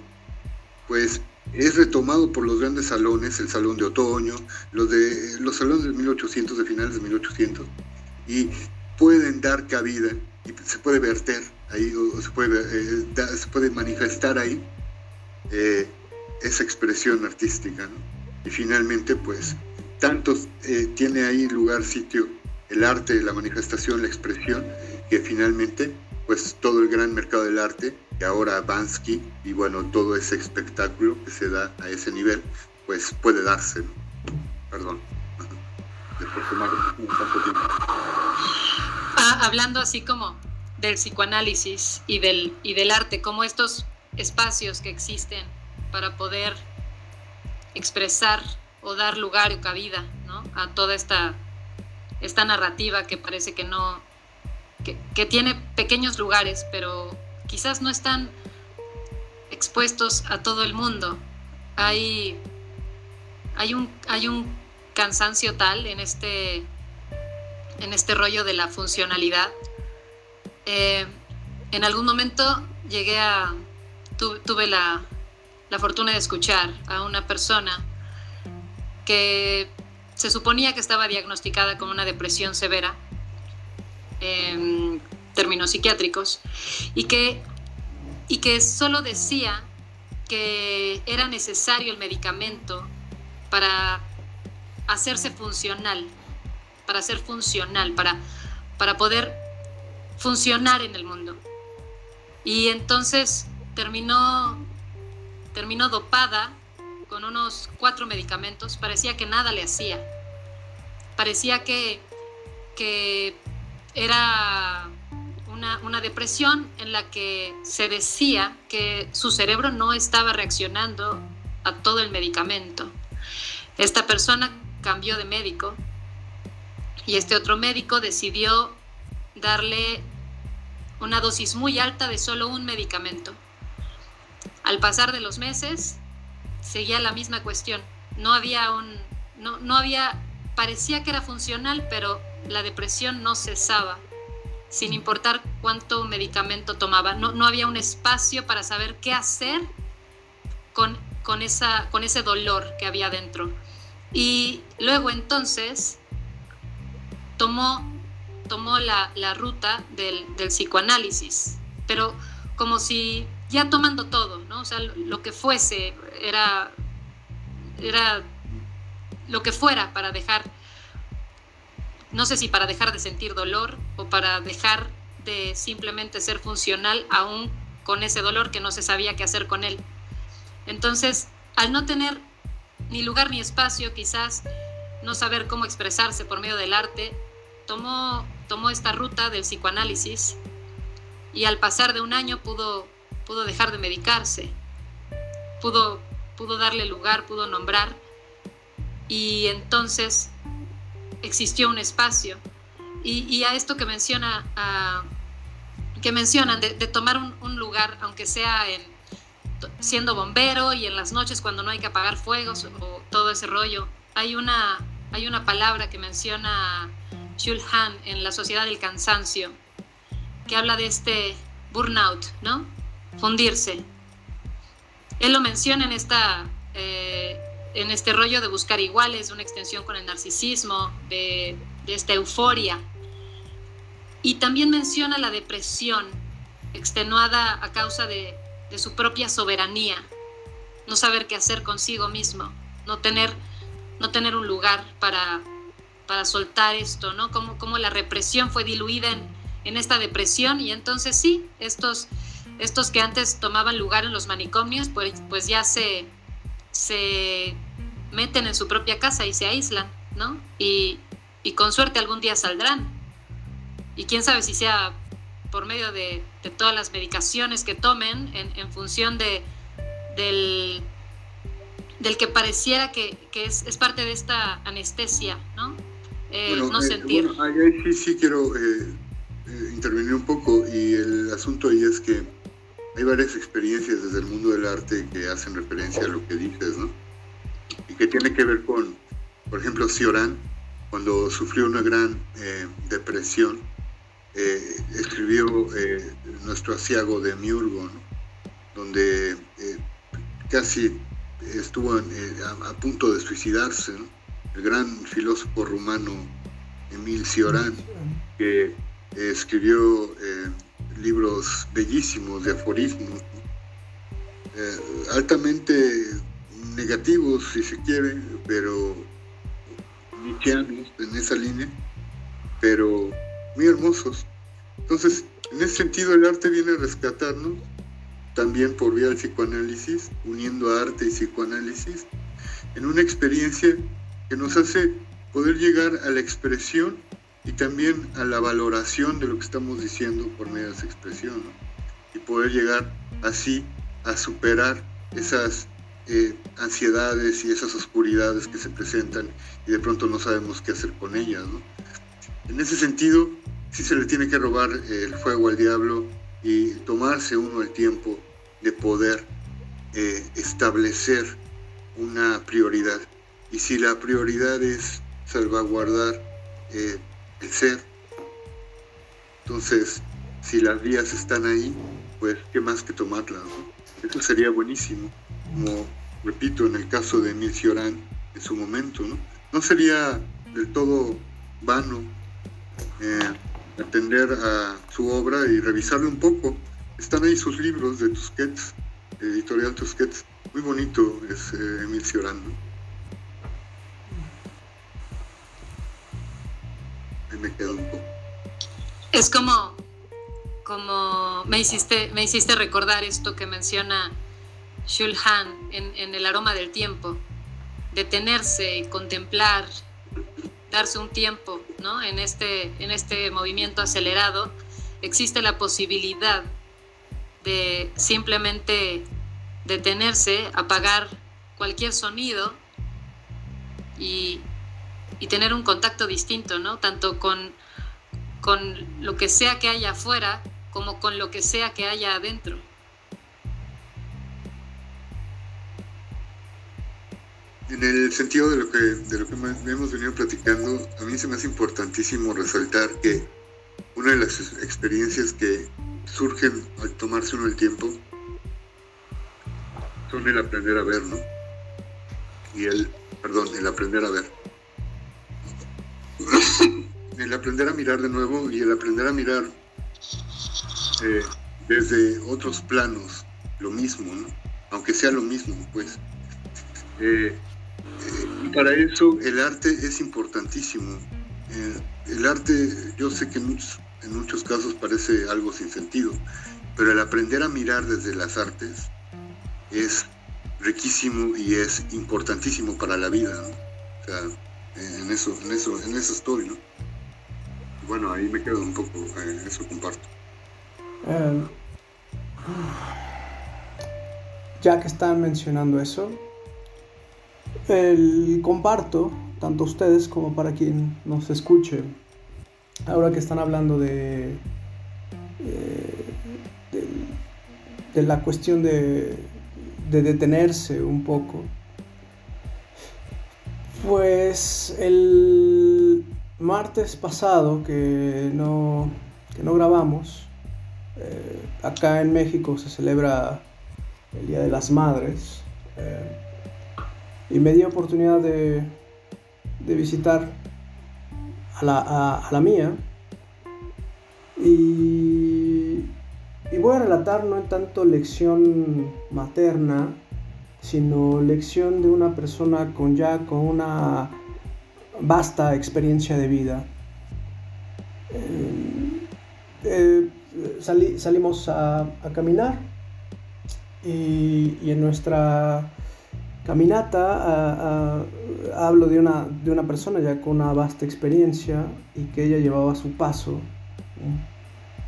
pues es retomado por los grandes salones, el Salón de Otoño, los, de, los salones de 1800, de finales de 1800, y pueden dar cabida y se puede verter ahí, o se puede, eh, se puede manifestar ahí eh, esa expresión artística. Y finalmente, pues, tanto eh, tiene ahí lugar, sitio, el arte, la manifestación, la expresión, que finalmente, pues todo el gran mercado del arte, y ahora Bansky, y bueno, todo ese espectáculo que se da a ese nivel, pues puede darse. Perdón.
Ah, hablando así como del psicoanálisis y del, y del arte, como estos espacios que existen para poder expresar o dar lugar o cabida a toda esta, esta narrativa que parece que no, que, tiene pequeños lugares, pero quizás no están expuestos a todo el mundo. Hay, hay, un, hay un cansancio tal en este, en este rollo de la funcionalidad. Eh, en algún momento llegué a, tuve la, la fortuna de escuchar a una persona que se suponía que estaba diagnosticada con una depresión severa, en términos psiquiátricos, y que, y que solo decía que era necesario el medicamento para hacerse funcional, para ser funcional, para, para poder funcionar en el mundo. Y entonces terminó, terminó dopada con unos cuatro medicamentos, parecía que nada le hacía. Parecía que, que era una, una, depresión en la que se decía que su cerebro no estaba reaccionando a todo el medicamento. Esta persona cambió de médico y este otro médico decidió darle una dosis muy alta de solo un medicamento. Al pasar de los meses, seguía la misma cuestión. No había un, no, no había, parecía que era funcional, pero la depresión no cesaba, sin importar cuánto medicamento tomaba. No, no había un espacio para saber qué hacer con, con, esa, con ese dolor que había dentro. Y luego entonces tomó, tomó la, la ruta del, del psicoanálisis, pero como si ya tomando todo, ¿no? O sea, lo que fuese, era, era lo que fuera para dejar, no sé si para dejar de sentir dolor o para dejar de simplemente ser funcional aún con ese dolor que no se sabía qué hacer con él. Entonces, al no tener ni lugar ni espacio, quizás no saber cómo expresarse por medio del arte, tomó, tomó esta ruta del psicoanálisis y al pasar de un año pudo pudo dejar de medicarse, pudo, pudo darle lugar, pudo nombrar, y entonces existió un espacio. Y, a esto que menciona, que mencionan de, tomar un, lugar, aunque sea en, siendo bombero y en las noches cuando no hay que apagar fuegos o todo ese rollo, hay una, hay una palabra que menciona Jules Han en La Sociedad del Cansancio, que habla de este burnout, ¿no? Fundirse. Él lo menciona en, esta, eh, en este rollo de buscar iguales, una extensión con el narcisismo, de, esta euforia. Y también menciona la depresión, extenuada a causa de, su propia soberanía, no saber qué hacer consigo mismo, no tener, no tener un lugar para, para soltar esto, ¿no? Como, como la represión fue diluida en, en esta depresión y entonces sí, estos estos que antes tomaban lugar en los manicomios, pues, pues ya se, se meten en su propia casa y se aíslan, ¿no? Y, con suerte algún día saldrán. Y quién sabe si sea por medio de, todas las medicaciones que tomen en, función de, del, del que pareciera que, es, parte de esta anestesia, ¿no? no
eh,
sentir.
ahí sí, sí quiero eh, eh, intervenir un poco y el asunto ahí es que hay varias experiencias desde el mundo del arte que hacen referencia a lo que dices, ¿no? Y que tiene que ver con, por ejemplo, Cioran, cuando sufrió una gran eh, depresión, eh, escribió eh, nuestro asiago de Miurgo, ¿no? donde casi estuvo a, punto de suicidarse, ¿no? el gran filósofo rumano Emil Cioran, que escribió libros bellísimos de aforismos, eh, altamente negativos si se quiere, pero nietzscheanos en esa línea, pero muy hermosos. Entonces, en ese sentido el arte viene a rescatarnos también por vía del psicoanálisis, uniendo arte y psicoanálisis, en una experiencia que nos hace poder llegar a la expresión y también a la valoración de lo que estamos diciendo por medio de esa expresión y poder llegar así a superar esas eh, ansiedades y esas oscuridades que se presentan y de pronto no sabemos qué hacer con ellas. En ese sentido, sí se le tiene que robar el fuego al diablo y tomarse uno el tiempo de poder eh, establecer una prioridad. Y si la prioridad es salvaguardar eh, el ser. Entonces, si las vías están ahí, pues qué más que tomarlas, Eso sería buenísimo. como repito, en el caso de Emil Cioran en su momento, ¿no? No sería del todo vano eh, atender a su obra y revisarle un poco. Están ahí sus libros de Tusquets, editorial Tusquets. Muy bonito es eh, Emil Cioran, Me un poco.
Es como, como me hiciste, me hiciste recordar esto que menciona Shulhan en, en El aroma del tiempo, detenerse y contemplar, darse un tiempo ¿no? en, este, en este movimiento acelerado, existe la posibilidad de simplemente detenerse, apagar cualquier sonido y, y tener un contacto distinto, ¿no? Tanto con, con lo que sea que haya afuera como con lo que sea que haya adentro.
En el sentido de lo que, de lo que hemos venido platicando, a mí se me hace importantísimo resaltar que una de las experiencias que surgen al tomarse uno el tiempo son el aprender a ver, ¿no? Y el, perdón, el aprender a ver. El aprender a mirar de nuevo y el aprender a mirar eh, desde otros planos lo mismo, ¿no? Aunque sea lo mismo, pues. Eh, y para eso el arte es importantísimo. Eh, el arte, yo sé que en muchos, casos parece algo sin sentido, pero el aprender a mirar desde las artes es riquísimo y es importantísimo para la vida. O sea, en eso, en eso, en eso estoy, ¿no? Bueno, ahí me quedo un poco, eh, eso comparto.
Eh, ya que están mencionando eso, el comparto, tanto ustedes como para quien nos escuche, ahora que están hablando de, eh, de, la cuestión de, de detenerse un poco, pues el martes pasado que no, que no grabamos, eh, acá en México se celebra el Día de las Madres. Eh, y me di oportunidad de, visitar a la, mía y, voy a relatar no en tanto lección materna, sino lección de una persona con ya con una vasta experiencia de vida. Eh, eh, salimos a, caminar y, en nuestra caminata hablo de una, de una persona ya con una vasta experiencia y que ella llevaba su paso.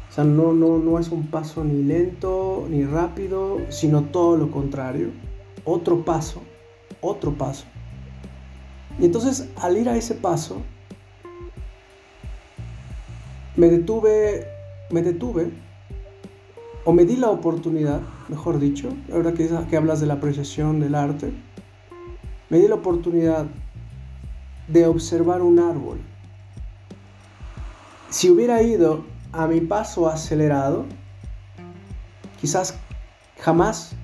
O sea, no, no, no es un paso ni lento ni rápido, sino todo lo contrario. Otro paso, otro paso. Y entonces al ir a ese paso, me detuve, me detuve, o me di la oportunidad, mejor dicho, ahora que, que hablas de la apreciación del arte, me di la oportunidad de observar un árbol. Si hubiera ido a mi paso acelerado, quizás jamás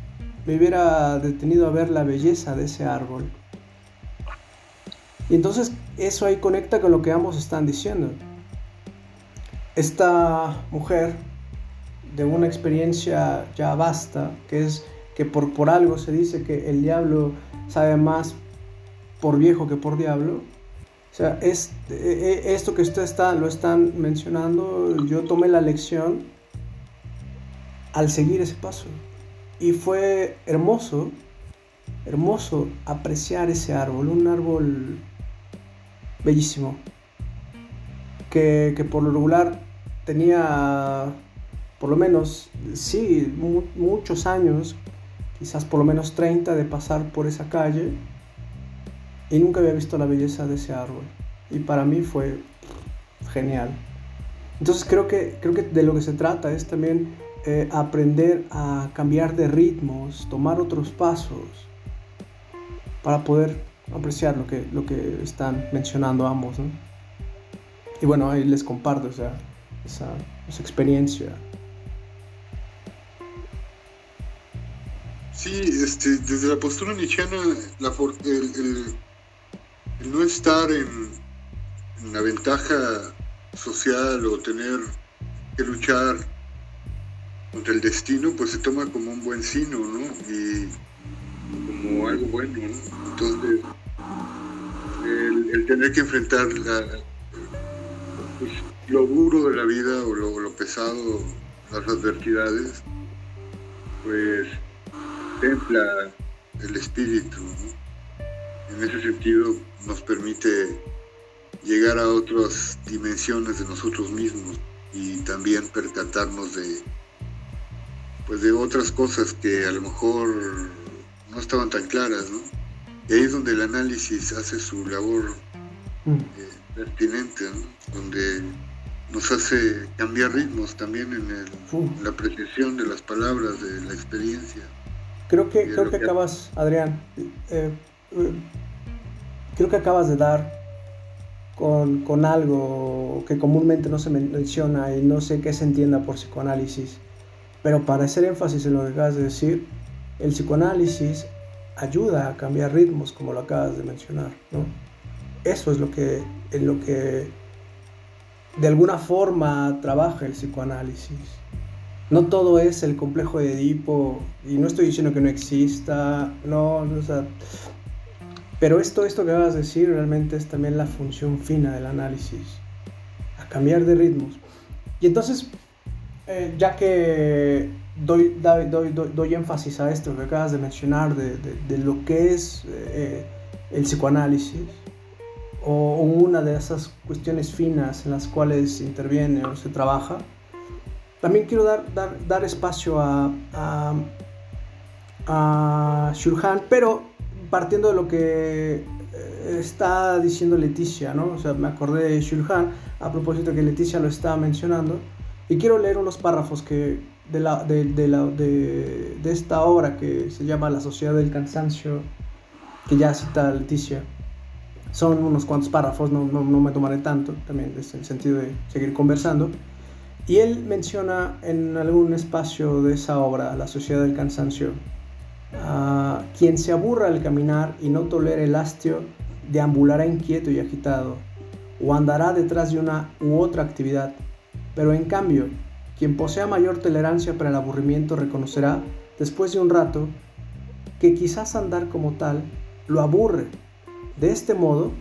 me hubiera detenido a ver la belleza de ese árbol. Y entonces eso ahí conecta con lo que ambos están diciendo. Esta mujer de una experiencia ya vasta, que es que por, por algo se dice que el diablo sabe más por viejo que por diablo. O sea, es, e, e, esto que ustedes está, lo están mencionando, yo tomé la lección al seguir ese paso. Y fue hermoso, hermoso apreciar ese árbol, un árbol bellísimo, que, que por lo regular tenía por lo menos, sí, muchos años quizás por lo menos 30 de pasar por esa calle y nunca había visto la belleza de ese árbol. Y para mí fue genial. Entonces creo que, creo que de lo que se trata es también eh, aprender a cambiar de ritmos, tomar otros pasos para poder apreciar lo que, lo que están mencionando ambos. Y bueno, ahí les comparto esa, esa experiencia
Sí, este, desde la postura nichiana, la, el, no estar en, en, la ventaja social o tener que luchar contra el destino, pues se toma como un buen sino, ¿no? Y como algo bueno, ¿no? Entonces, el, tener que enfrentar pues, lo duro de la vida o lo, pesado, las adversidades, pues templa el espíritu. En ese sentido nos permite llegar a otras dimensiones de nosotros mismos y también percatarnos de pues de otras cosas que a lo mejor no estaban tan claras, ¿no? Y ahí es donde el análisis hace su labor mm. eh, pertinente, donde nos hace cambiar ritmos también en, la precisión de las palabras, de la experiencia.
Creo que, creo que, acabas, Adrián, eh, eh, creo que acabas de dar con, con, algo que comúnmente no se menciona y no sé qué se entienda por psicoanálisis. Pero para hacer énfasis en lo que acabas de decir, el psicoanálisis ayuda a cambiar ritmos, como lo acabas de mencionar, ¿no? Eso es lo que, en lo que de alguna forma trabaja el psicoanálisis. No todo es el complejo de Edipo, y no estoy diciendo que no exista, no, no pero esto, esto que acabas de decir realmente es también la función fina del análisis, a cambiar de ritmos. Y entonces, eh, ya que doy, doy, doy, énfasis a esto que acabas de mencionar, de, de, lo que es eh, el psicoanálisis, o, una de esas cuestiones finas en las cuales interviene o se trabaja, también quiero dar, dar, dar espacio a, a, Shurhan, pero partiendo de lo que eh, está diciendo Leticia, ¿no? O sea, me acordé de Shurhan a propósito que Leticia lo estaba mencionando, y quiero leer unos párrafos que, de, la, de, de, esta obra que se llama La Sociedad del Cansancio, que ya cita Leticia. Son unos cuantos párrafos, no, no, me tomaré tanto, también desde el sentido de seguir conversando. Y él menciona en algún espacio de esa obra, La Sociedad del Cansancio, a quien se aburra al caminar y no tolere el hastio, deambulará inquieto y agitado, o andará detrás de una u otra actividad. Pero en cambio, quien posea mayor tolerancia para el aburrimiento reconocerá, después de un rato, que quizás andar como tal lo aburre. De este modo,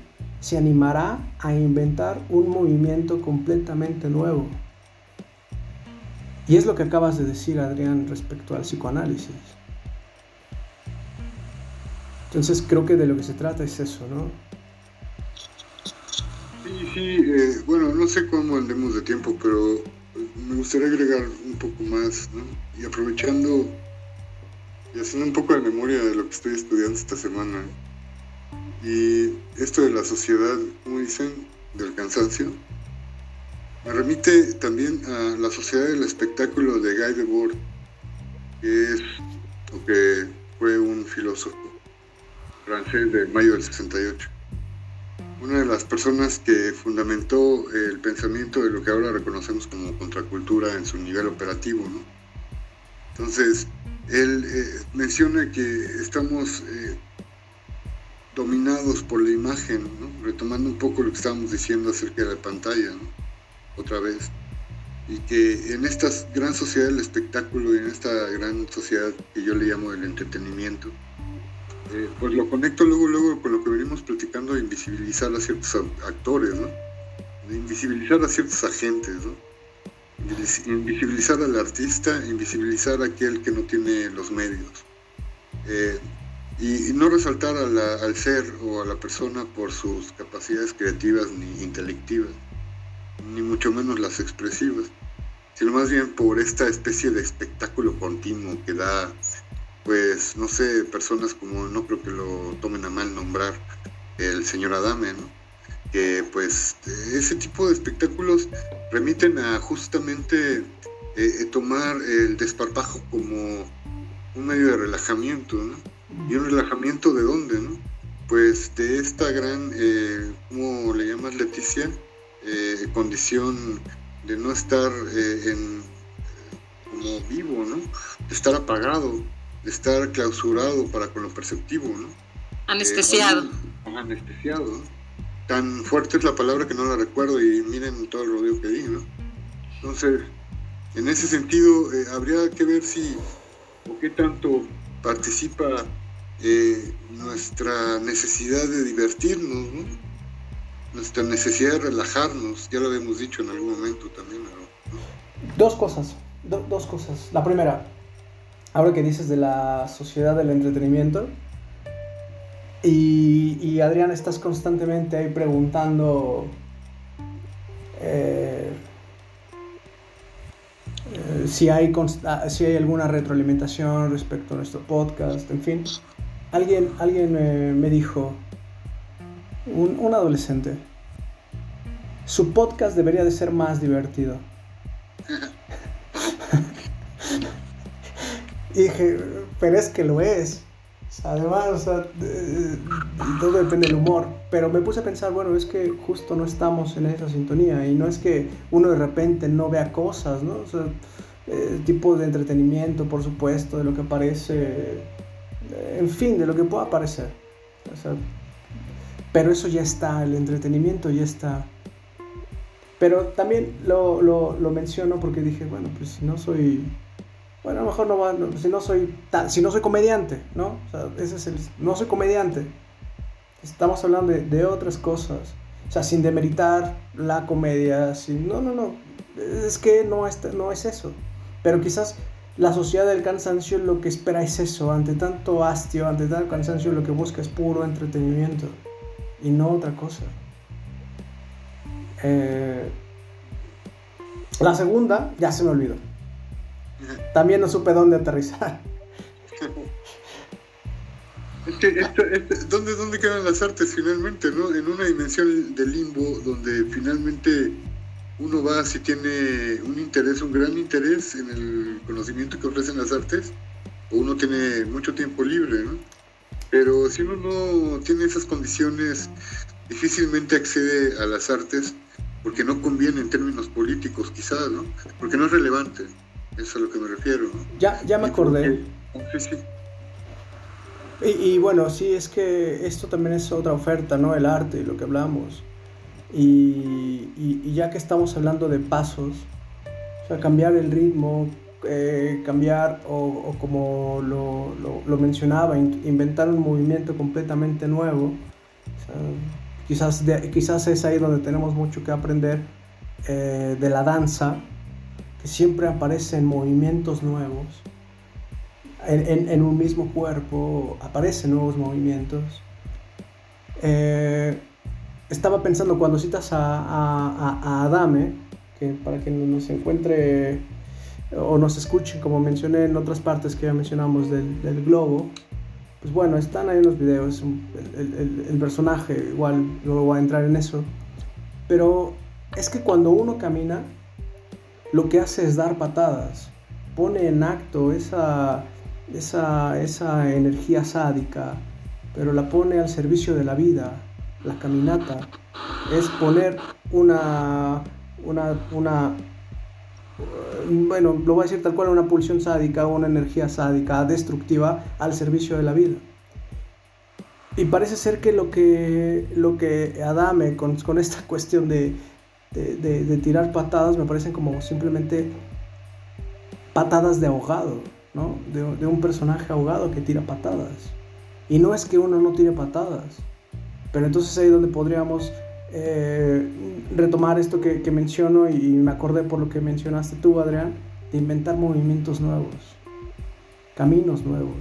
se animará a inventar un movimiento completamente nuevo. Y es lo que acabas de decir, Adrián, respecto al psicoanálisis. Entonces creo que de lo que se trata es eso, ¿no?
Sí, sí, eh, bueno, no sé cómo andemos de tiempo, pero me gustaría agregar un poco más, ¿no? Y aprovechando y haciendo un poco de memoria de lo que estoy estudiando esta semana. Y esto de la sociedad, como dicen, del cansancio, me remite también a la sociedad del espectáculo de Guy Debord, que es o que fue un filósofo francés de mayo del 68 una de las personas que fundamentó el pensamiento de lo que ahora reconocemos como contracultura en su nivel operativo. Entonces, él eh, menciona que estamos eh, dominados por la imagen, retomando un poco lo que estábamos diciendo acerca de la pantalla, ¿no? otra vez, y que en esta gran sociedad del espectáculo y en esta gran sociedad que yo le llamo el entretenimiento, eh, pues lo conecto luego, luego con lo que venimos platicando de invisibilizar a ciertos actores, ¿no? De invisibilizar a ciertos agentes, ¿no? Invisibilizar al artista, invisibilizar a aquel que no tiene los medios. Eh, y, no resaltar al ser o a la persona por sus capacidades creativas ni intelectivas, ni mucho menos las expresivas, sino más bien por esta especie de espectáculo continuo que da pues no sé, personas como no creo que lo tomen a mal nombrar el señor Adame, ¿no? Que pues ese tipo de espectáculos remiten a justamente eh, eh, tomar el desparpajo como un medio de relajamiento, ¿no? ¿Y un relajamiento de dónde, no? Pues de esta gran, eh, ¿cómo le llamas Leticia? Eh, condición de no estar en, como vivo, ¿no? De estar apagado estar clausurado para con lo perceptivo, ¿no?
Anestesiado.
Eh, anestesiado. Tan fuerte es la palabra que no la recuerdo y miren todo el rodeo que di, ¿no? Entonces, en ese sentido, eh, habría que ver si o qué tanto participa eh, nuestra necesidad de divertirnos, ¿no? nuestra necesidad de relajarnos, ya lo habíamos dicho en algún momento también.
Dos cosas, dos cosas. La primera, ahora que dices de la sociedad del entretenimiento, y, Adrián, estás constantemente ahí preguntando eh, eh, si, hay ah, si hay alguna retroalimentación respecto a nuestro podcast, en fin. Alguien, alguien me dijo, un, un adolescente, su podcast debería de ser más divertido. dije, pero es que lo es. Además, o sea, todo depende del humor. Pero me puse a pensar, bueno, es que justo no estamos en esa sintonía. Y no es que uno de repente no vea cosas, ¿no? Eh, tipo de entretenimiento, por supuesto, de lo que aparece. En fin, de lo que pueda aparecer. O sea, pero eso ya está, el entretenimiento ya está. Pero también lo, lo, lo menciono porque dije, bueno, pues no soy bueno, a lo mejor no va, si no soy si no soy comediante, ¿no? Ese es el, no soy comediante. Estamos hablando de, otras cosas. O sea, sin demeritar la comedia, sin, no, no, no. Es que no es, no es eso. Pero quizás la sociedad del cansancio lo que espera es eso. Ante tanto hastio, ante tanto cansancio, lo que busca es puro entretenimiento y no otra cosa. Eh, la segunda ya se me olvidó. También no supe dónde aterrizar.
¿dónde, ¿dónde quedan las artes finalmente? ¿no? En una dimensión de limbo donde finalmente uno va si tiene un interés, un gran interés en el conocimiento que ofrecen las artes, o uno tiene mucho tiempo libre, ¿no? Pero si uno no tiene esas condiciones, difícilmente accede a las artes porque no conviene en términos políticos quizás, ¿no? Porque no es relevante. Eso es a lo que me refiero.
Ya, ya me acordé. Y, bueno, sí, es que esto también es otra oferta, ¿no? El arte, lo que hablamos. Y, ya que estamos hablando de pasos, o sea, cambiar el ritmo, eh, cambiar o, como lo, mencionaba, inventar un movimiento completamente nuevo. quizás, quizás es ahí donde tenemos mucho que aprender eh, de la danza, siempre aparecen movimientos nuevos. En, un mismo cuerpo aparecen nuevos movimientos. Eh, estaba pensando cuando citas a, Adame, que para que nos encuentre o nos escuche, como mencioné en otras partes que ya mencionamos del, globo, pues bueno, están ahí los videos, el, el personaje, igual luego voy a entrar en eso, pero es que cuando uno camina, lo que hace es dar patadas, pone en acto esa, esa, esa energía sádica, pero la pone al servicio de la vida. La caminata es poner una, una, una bueno, lo voy a decir tal cual, una pulsión sádica, una energía sádica, destructiva al servicio de la vida. Y parece ser que lo que, lo que Adame con, con esta cuestión de, de, tirar patadas me parecen como simplemente patadas de ahogado, ¿no? De, un personaje ahogado que tira patadas. Y no es que uno no tire patadas, pero entonces ahí donde podríamos eh, retomar esto que, que, menciono y me acordé por lo que mencionaste tú, Adrián, de inventar movimientos nuevos, caminos nuevos,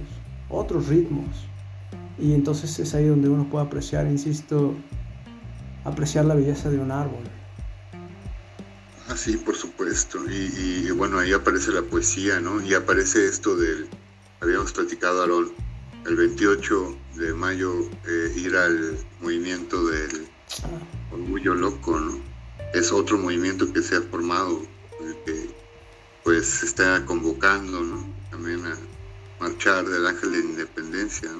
otros ritmos. Y entonces es ahí donde uno puede apreciar, insisto, apreciar la belleza de un árbol.
Ah, sí, por supuesto. Y, bueno, ahí aparece la poesía, ¿no? Y aparece esto del, habíamos platicado, Alon, el 28 de mayo eh, ir al movimiento del orgullo loco, ¿no? Es otro movimiento que se ha formado, que pues se está convocando, ¿no? También a marchar del ángel de independencia.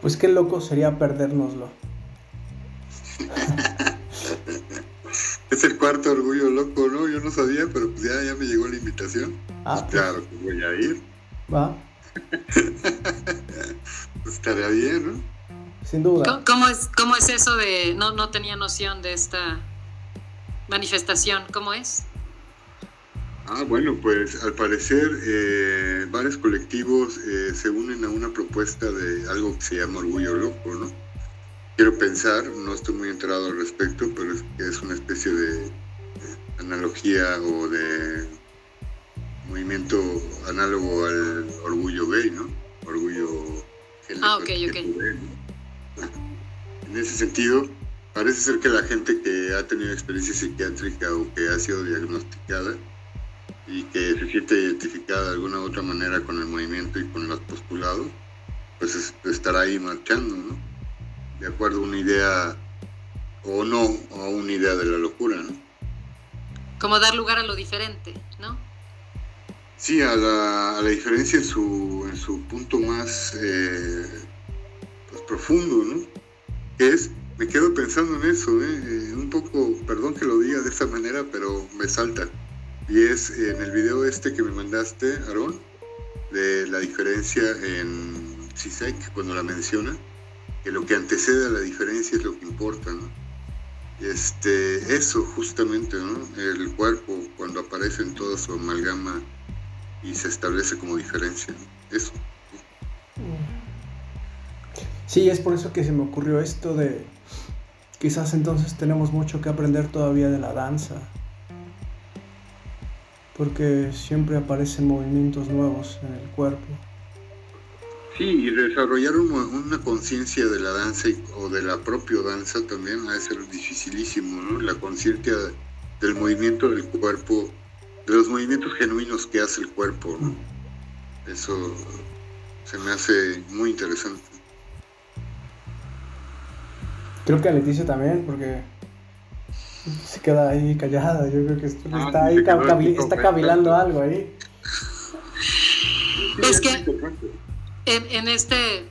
Pues qué loco sería perdérnoslo.
es el cuarto orgullo loco, ¿no? Yo no sabía, pero pues ya, ya me llegó la invitación.
Ah, pues,
Claro que voy a ir.
va,
Estaría bien, ¿no?
sin duda.
¿Cómo, cómo es, ¿Cómo es eso de.? No, no tenía noción de esta manifestación. ¿Cómo es?
Ah, bueno, pues al parecer eh, varios colectivos eh, se unen a una propuesta de algo que se llama Orgullo Loco, ¿no? Quiero pensar, no estoy muy enterado al respecto, pero es una especie de analogía o de movimiento análogo al orgullo gay, ¿no? Orgullo
Ah, ok, ok.
En ese sentido, parece ser que la gente que ha tenido experiencia psiquiátrica o que ha sido diagnosticada y que se siente identificada de alguna u otra manera con el movimiento y con los postulados, pues es- estará ahí marchando, ¿no? De acuerdo a una idea o no, o a una idea de la locura, ¿no?
Como dar lugar a lo diferente, ¿no?
Sí, a la, a la diferencia en su, en su punto más eh, pues, profundo, ¿no? Que es, me quedo pensando en eso, ¿eh? Eh, un poco, perdón que lo diga de esta manera, pero me salta. Y es en el video este que me mandaste, Aarón, de la diferencia en CISEC, cuando la menciona, que lo que antecede a la diferencia es lo que importa, ¿no? Este, eso justamente, ¿no? El cuerpo, cuando aparece en toda su amalgama y se establece como diferencia. Eso.
Sí, es por eso que se me ocurrió esto de quizás entonces tenemos mucho que aprender todavía de la danza. Porque siempre aparecen movimientos nuevos en el cuerpo.
Sí, y desarrollar una, una conciencia de la danza y- o de la propia danza también ha de ser dificilísimo, ¿no? La conciencia del movimiento del cuerpo, de los movimientos genuinos que hace el cuerpo, ¿no? Eso se me hace muy interesante.
Creo que a Leticia también, porque se queda ahí callada. Yo creo que
Ah,
está ahí está cavilando algo ahí.
Es que-. En, este,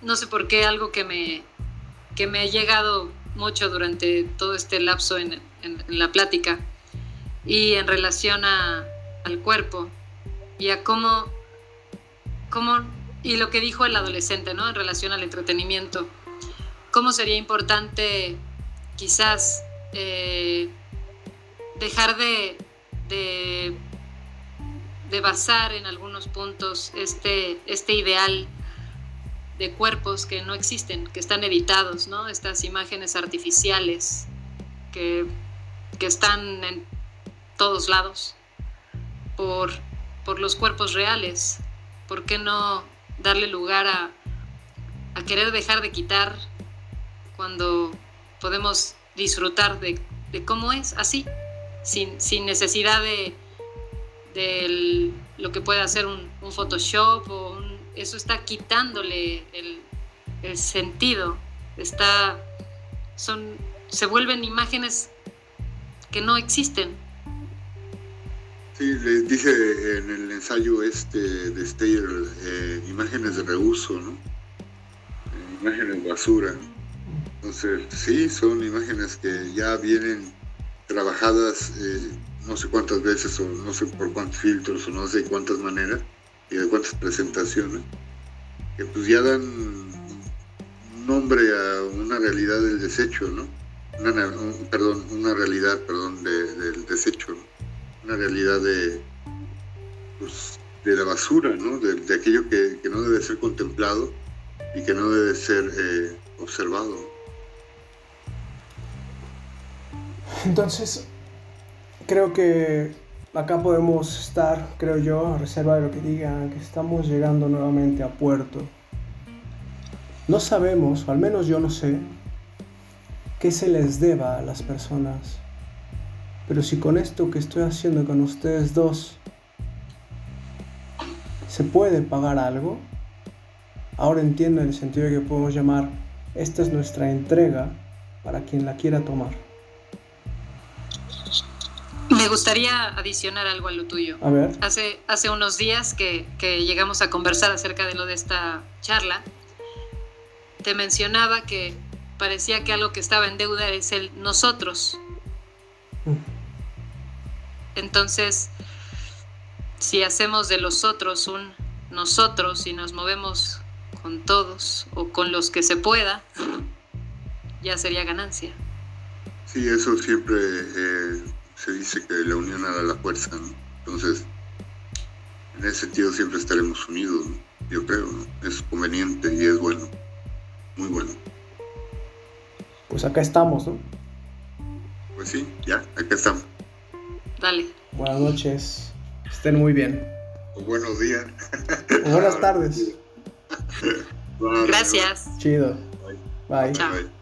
no sé por qué, algo que me, que me ha llegado mucho durante todo este lapso en, la plática y en relación a- al cuerpo y a cómo, cómo, y lo que dijo el adolescente, ¿no? En relación al entretenimiento, cómo sería importante quizás eh, dejar de, de de basar en algunos puntos este, este ideal de cuerpos que no existen, que están editados, ¿no? Estas imágenes artificiales que, que están en todos lados por, por los cuerpos reales. ¿Por qué no darle lugar a, a querer dejar de quitar cuando podemos disfrutar de, de cómo es así, sin, sin necesidad de, de lo que puede hacer un, un Photoshop o un- eso está quitándole el, sentido. Está, son, se vuelven imágenes que no existen.
Sí, le dice en el ensayo este de Steyer eh, imágenes de reuso, ¿no? Eh, imágenes basura. Entonces, sí, son imágenes que ya vienen trabajadas eh, no sé cuántas veces o no sé por cuántos filtros o no sé cuántas maneras y de cuántas presentaciones, que pues ya dan nombre a una realidad del desecho, ¿no? Una, na- un- perdón, una realidad, perdón, de- del desecho, una realidad de, pues, de la basura, ¿no? de, aquello que, que no debe ser contemplado y que no debe ser eh, observado.
Entonces, creo que acá podemos estar, creo yo, a reserva de lo que digan, que estamos llegando nuevamente a puerto. No sabemos, o al menos yo no sé, qué se les deba a las personas. Pero si con esto que estoy haciendo con ustedes dos se puede pagar algo, ahora entiendo el sentido de que podemos llamar, esta es nuestra entrega para quien la quiera tomar.
Me gustaría adicionar algo a lo tuyo.
A ver.
Hace, hace unos días que, que llegamos a conversar acerca de lo de esta charla, te mencionaba que parecía que algo que estaba en deuda es el nosotros.
Mm.
Entonces, si hacemos de los otros un nosotros y nos movemos con todos o con los que se pueda, ya sería ganancia.
Sí, eso siempre eh, se dice que la unión hará la fuerza, ¿no? Entonces, en ese sentido siempre estaremos unidos, ¿no? yo creo, ¿no? es conveniente y es bueno, muy bueno.
Pues acá estamos, ¿no?
Pues sí, ya, acá estamos.
Dale.
Buenas noches. Estén muy bien.
O buenos días.
O buenas tardes.
Gracias.
Chido.
Bye.
Bye.
Chao.
bye.